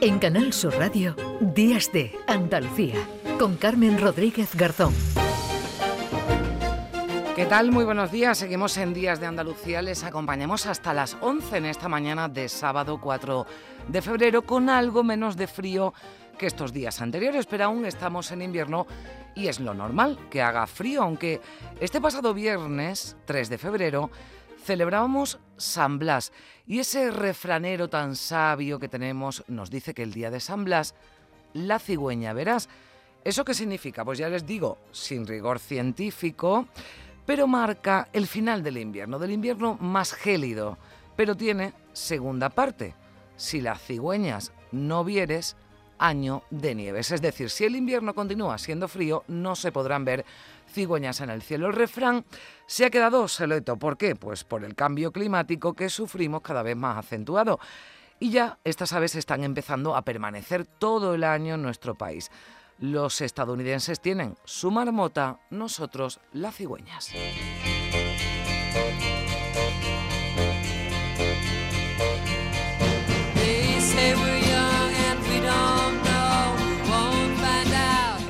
En Canal Sur Radio, Días de Andalucía, con Carmen Rodríguez Garzón. ¿Qué tal? Muy buenos días. Seguimos en Días de Andalucía. Les acompañamos hasta las 11 en esta mañana de sábado 4 de febrero con algo menos de frío que estos días anteriores, pero aún estamos en invierno y es lo normal que haga frío, aunque este pasado viernes 3 de febrero celebrábamos San Blas y ese refranero tan sabio que tenemos nos dice que el día de San Blas, la cigüeña verás. ¿Eso qué significa? Pues ya les digo, sin rigor científico, pero marca el final del invierno, del invierno más gélido, pero tiene segunda parte. Si las cigüeñas no vieres, año de nieves. Es decir, si el invierno continúa siendo frío, no se podrán ver cigüeñas en el cielo. El refrán se ha quedado obsoleto. ¿Por qué? Pues por el cambio climático que sufrimos cada vez más acentuado. Y ya estas aves están empezando a permanecer todo el año en nuestro país. Los estadounidenses tienen su marmota, nosotros las cigüeñas.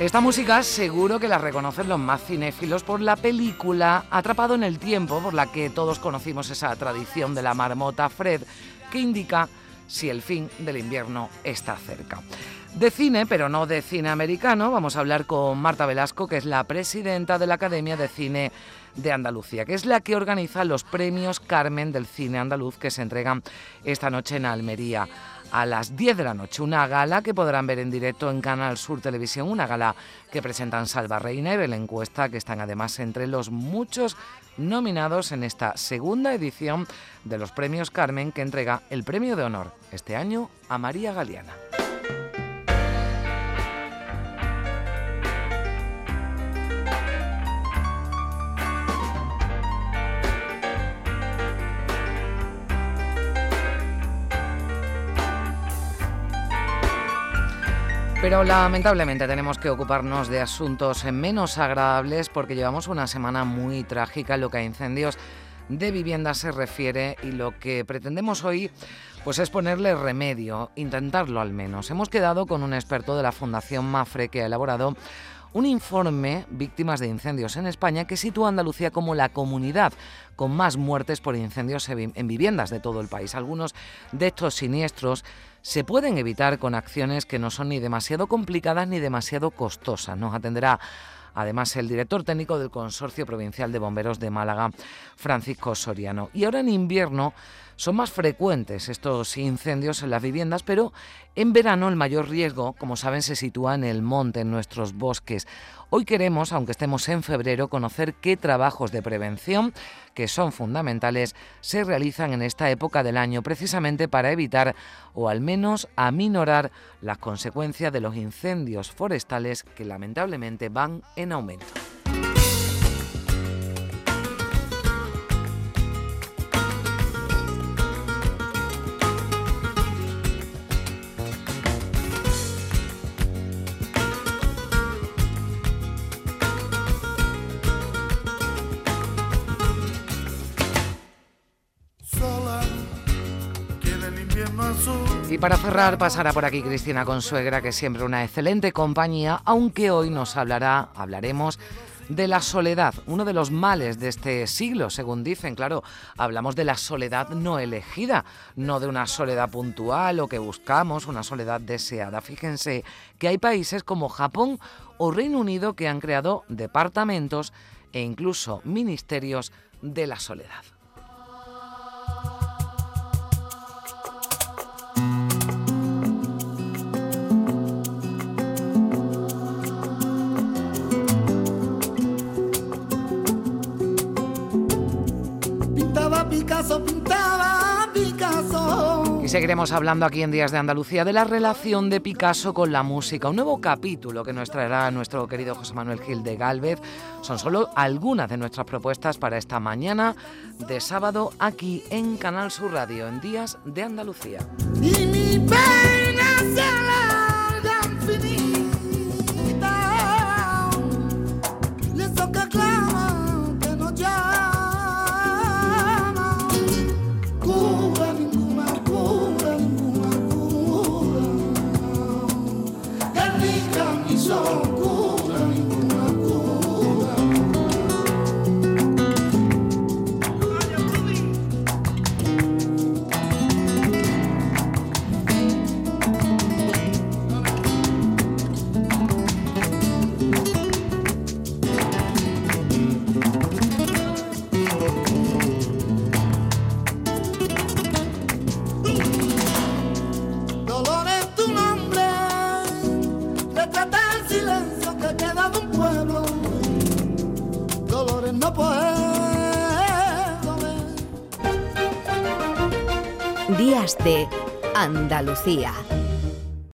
Esta música seguro que la reconocen los más cinéfilos por la película Atrapado en el Tiempo, por la que todos conocimos esa tradición de la marmota Fred, que indica si el fin del invierno está cerca. De cine, pero no de cine americano, vamos a hablar con Marta Velasco, que es la presidenta de la Academia de Cine de Andalucía, que es la que organiza los premios Carmen del cine andaluz que se entregan esta noche en Almería a las 10 de la noche. Una gala que podrán ver en directo en Canal Sur Televisión, una gala que presentan Salva Reina y Belén Encuesta, que están además entre los muchos nominados en esta segunda edición de los premios Carmen, que entrega el premio de honor este año a María Galeana. Pero lamentablemente tenemos que ocuparnos de asuntos menos agradables porque llevamos una semana muy trágica en lo que a incendios de vivienda se refiere y lo que pretendemos hoy pues es ponerle remedio, intentarlo al menos. Hemos quedado con un experto de la Fundación Mafre que ha elaborado un informe víctimas de incendios en España que sitúa a Andalucía como la comunidad con más muertes por incendios en viviendas de todo el país. Algunos de estos siniestros se pueden evitar con acciones que no son ni demasiado complicadas ni demasiado costosas. Nos atenderá además el director técnico del Consorcio Provincial de Bomberos de Málaga, Francisco Soriano. Y ahora en invierno son más frecuentes estos incendios en las viviendas, pero en verano el mayor riesgo, como saben, se sitúa en el monte, en nuestros bosques. Hoy queremos, aunque estemos en febrero, conocer qué trabajos de prevención, que son fundamentales, se realizan en esta época del año, precisamente para evitar o al menos aminorar las consecuencias de los incendios forestales que lamentablemente van en aumento. Y para cerrar pasará por aquí Cristina Consuegra, que es siempre una excelente compañía, aunque hoy nos hablará, hablaremos de la soledad, uno de los males de este siglo, según dicen. Claro, hablamos de la soledad no elegida, no de una soledad puntual o que buscamos, una soledad deseada. Fíjense que hay países como Japón o Reino Unido que han creado departamentos e incluso ministerios de la soledad. Y seguiremos hablando aquí en Días de Andalucía de la relación de Picasso con la música. Un nuevo capítulo que nos traerá nuestro querido José Manuel Gil de Galvez. Son solo algunas de nuestras propuestas para esta mañana de sábado aquí en Canal Sur Radio, en Días de Andalucía. el so good. Días de Andalucía.